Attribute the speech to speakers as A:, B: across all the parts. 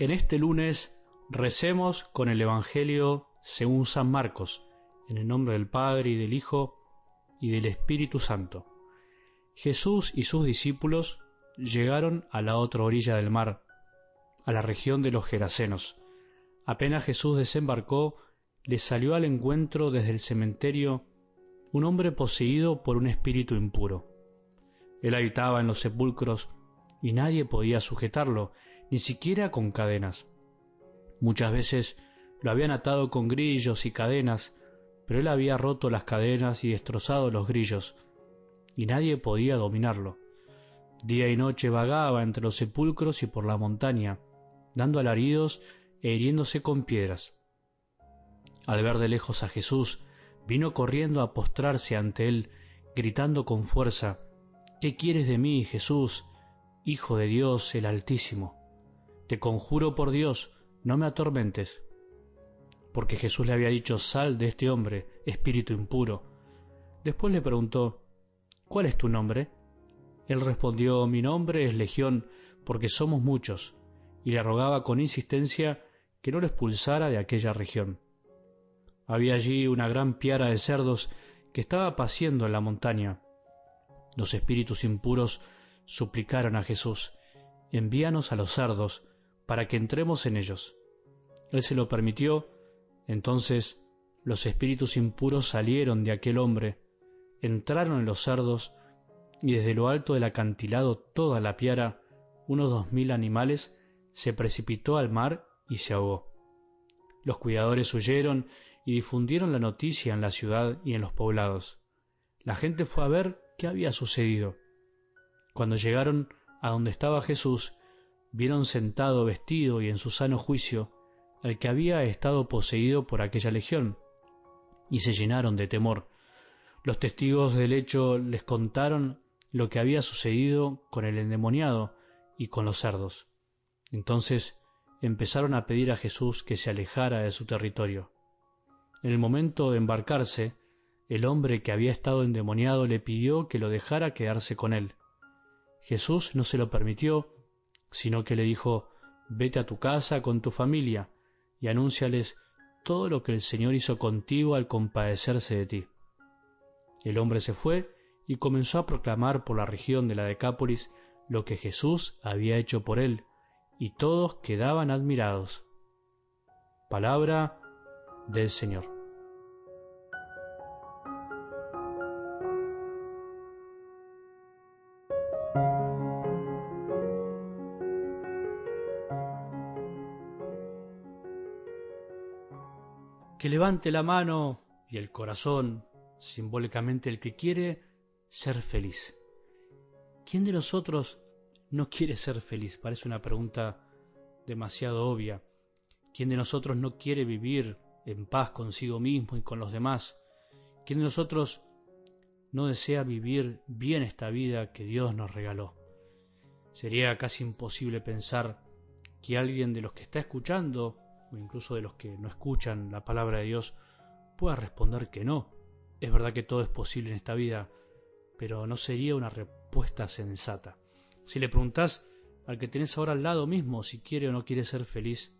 A: En este lunes recemos con el Evangelio según San Marcos, en el nombre del Padre y del Hijo y del Espíritu Santo. Jesús y sus discípulos llegaron a la otra orilla del mar, a la región de los Gerasenos. Apenas Jesús desembarcó, le salió al encuentro desde el cementerio un hombre poseído por un espíritu impuro. Él habitaba en los sepulcros y nadie podía sujetarlo, ni siquiera con cadenas. Muchas veces lo habían atado con grillos y cadenas, pero él había roto las cadenas y destrozado los grillos, y nadie podía dominarlo. Día y noche vagaba entre los sepulcros y por la montaña, dando alaridos e hiriéndose con piedras. Al ver de lejos a Jesús, vino corriendo a postrarse ante él, gritando con fuerza, ¿Qué quieres de mí, Jesús, Hijo de Dios el Altísimo? Te conjuro por Dios, no me atormentes. Porque Jesús le había dicho, sal de este hombre, espíritu impuro. Después le preguntó, ¿cuál es tu nombre? Él respondió, mi nombre es Legión, porque somos muchos, y le rogaba con insistencia que no lo expulsara de aquella región. Había allí una gran piara de cerdos que estaba paciendo en la montaña. Los espíritus impuros suplicaron a Jesús, envíanos a los cerdos, para que entremos en ellos. Él se lo permitió, entonces los espíritus impuros salieron de aquel hombre, entraron en los cerdos, y desde lo alto del acantilado toda la piara, unos dos mil animales, se precipitó al mar y se ahogó. Los cuidadores huyeron y difundieron la noticia en la ciudad y en los poblados. La gente fue a ver qué había sucedido. Cuando llegaron a donde estaba Jesús, vieron sentado vestido y en su sano juicio al que había estado poseído por aquella legión, y se llenaron de temor. Los testigos del hecho les contaron lo que había sucedido con el endemoniado y con los cerdos. Entonces empezaron a pedir a Jesús que se alejara de su territorio. En el momento de embarcarse, el hombre que había estado endemoniado le pidió que lo dejara quedarse con él. Jesús no se lo permitió sino que le dijo, vete a tu casa con tu familia y anúnciales todo lo que el Señor hizo contigo al compadecerse de ti. El hombre se fue y comenzó a proclamar por la región de la Decápolis lo que Jesús había hecho por él, y todos quedaban admirados. Palabra del Señor. Que levante la mano y el corazón, simbólicamente el que quiere ser feliz. ¿Quién de nosotros no quiere ser feliz? Parece una pregunta demasiado obvia. ¿Quién de nosotros no quiere vivir en paz consigo mismo y con los demás? ¿Quién de nosotros no desea vivir bien esta vida que Dios nos regaló? Sería casi imposible pensar que alguien de los que está escuchando o incluso de los que no escuchan la palabra de Dios, pueda responder que no. Es verdad que todo es posible en esta vida, pero no sería una respuesta sensata. Si le preguntás al que tenés ahora al lado mismo si quiere o no quiere ser feliz,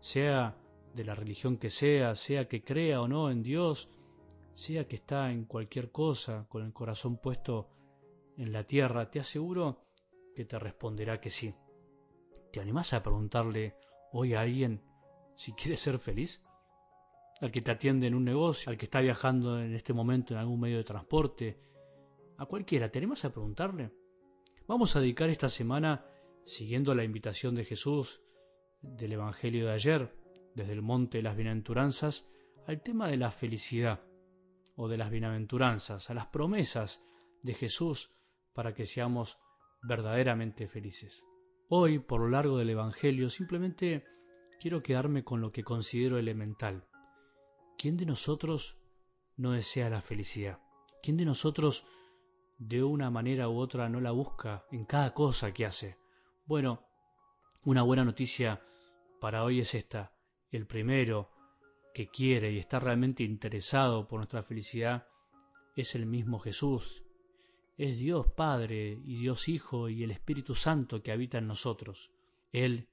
A: sea de la religión que sea, sea que crea o no en Dios, sea que está en cualquier cosa con el corazón puesto en la tierra, te aseguro que te responderá que sí. ¿Te animás a preguntarle hoy a alguien si quieres ser feliz? Al que te atiende en un negocio, al que está viajando en este momento en algún medio de transporte, a cualquiera, ¿tenemos a preguntarle? Vamos a dedicar esta semana, siguiendo la invitación de Jesús del Evangelio de ayer, desde el Monte de las Bienaventuranzas, al tema de la felicidad o de las bienaventuranzas, a las promesas de Jesús para que seamos verdaderamente felices. Hoy, por lo largo del Evangelio, simplemente quiero quedarme con lo que considero elemental. ¿Quién de nosotros no desea la felicidad? ¿Quién de nosotros de una manera u otra no la busca en cada cosa que hace? Bueno, una buena noticia para hoy es esta. El primero que quiere y está realmente interesado por nuestra felicidad es el mismo Jesús. Es Dios Padre y Dios Hijo y el Espíritu Santo que habita en nosotros. Él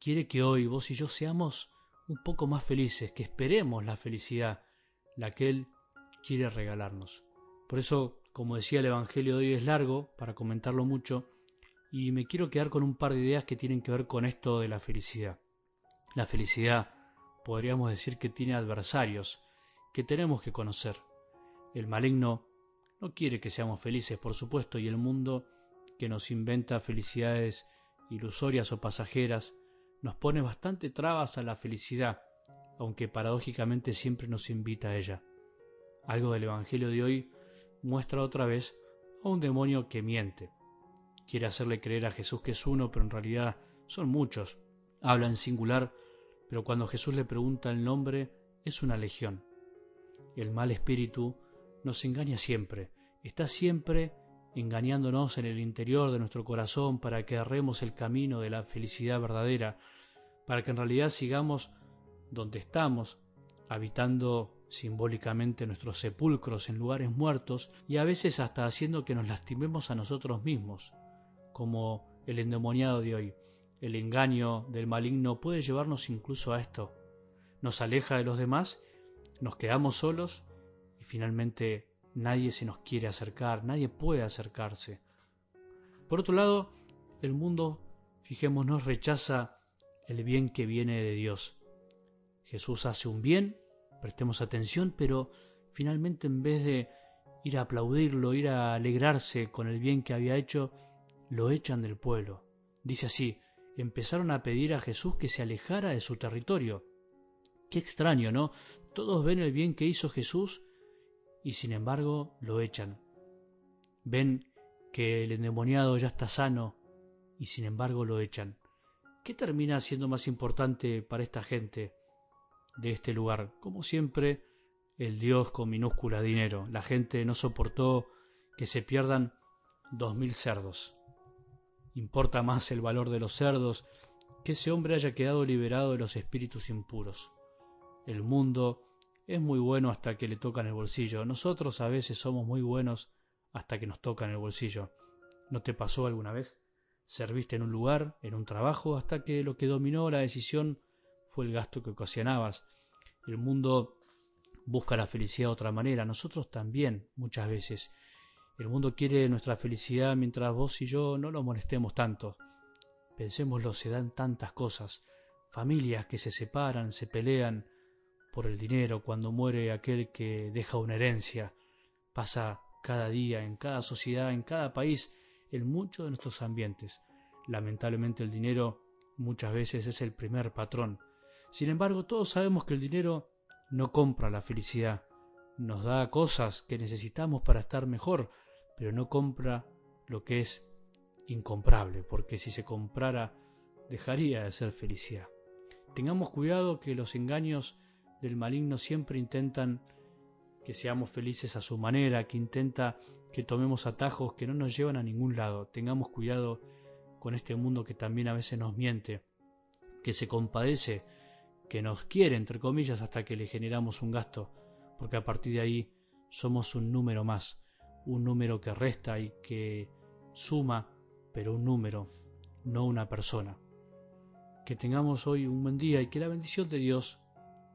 A: quiere que hoy vos y yo seamos un poco más felices, que esperemos la felicidad, la que Él quiere regalarnos. Por eso, como decía el Evangelio de hoy es largo, para comentarlo mucho, y me quiero quedar con un par de ideas que tienen que ver con esto de la felicidad. La felicidad podríamos decir que tiene adversarios, que tenemos que conocer. El maligno no quiere que seamos felices, por supuesto, y el mundo que nos inventa felicidades ilusorias o pasajeras, nos pone bastante trabas a la felicidad, aunque paradójicamente siempre nos invita a ella. Algo del Evangelio de hoy muestra otra vez a un demonio que miente. Quiere hacerle creer a Jesús que es uno, pero en realidad son muchos. Habla en singular, pero cuando Jesús le pregunta el nombre, es una legión. El mal espíritu nos engaña siempre, está siempre engañándonos en el interior de nuestro corazón para que erremos el camino de la felicidad verdadera, para que en realidad sigamos donde estamos, habitando simbólicamente nuestros sepulcros en lugares muertos y a veces hasta haciendo que nos lastimemos a nosotros mismos, como el endemoniado de hoy. El engaño del maligno puede llevarnos incluso a esto. Nos aleja de los demás, nos quedamos solos y finalmente Nadie se nos quiere acercar, nadie puede acercarse. Por otro lado, el mundo, fijémonos, rechaza el bien que viene de Dios. Jesús hace un bien, prestemos atención, pero finalmente en vez de ir a aplaudirlo, ir a alegrarse con el bien que había hecho, lo echan del pueblo. Dice así, empezaron a pedir a Jesús que se alejara de su territorio. Qué extraño, ¿no? Todos ven el bien que hizo Jesús y sin embargo lo echan. Ven que el endemoniado ya está sano y sin embargo lo echan. ¿Qué termina siendo más importante para esta gente de este lugar? Como siempre, el Dios con minúscula dinero. La gente no soportó que se pierdan dos mil cerdos. Importa más el valor de los cerdos que ese hombre haya quedado liberado de los espíritus impuros. El mundo es muy bueno hasta que le tocan el bolsillo. Nosotros a veces somos muy buenos hasta que nos tocan el bolsillo. ¿No te pasó alguna vez? Serviste en un lugar, en un trabajo, hasta que lo que dominó la decisión fue el gasto que ocasionabas. El mundo busca la felicidad de otra manera, nosotros también, muchas veces. El mundo quiere nuestra felicidad mientras vos y yo no lo molestemos tanto. Pensémoslo, se dan tantas cosas. Familias que se separan, se pelean, por el dinero, cuando muere aquel que deja una herencia. Pasa cada día, en cada sociedad, en cada país, en muchos de nuestros ambientes. Lamentablemente el dinero muchas veces es el primer patrón. Sin embargo, todos sabemos que el dinero no compra la felicidad. Nos da cosas que necesitamos para estar mejor, pero no compra lo que es incomprable, porque si se comprara dejaría de ser felicidad. Tengamos cuidado que los engaños del maligno siempre intentan que seamos felices a su manera, que intenta que tomemos atajos que no nos llevan a ningún lado. Tengamos cuidado con este mundo que también a veces nos miente, que se compadece, que nos quiere, entre comillas, hasta que le generamos un gasto, porque a partir de ahí somos un número más, un número que resta y que suma, pero un número, no una persona. Que tengamos hoy un buen día y que la bendición de Dios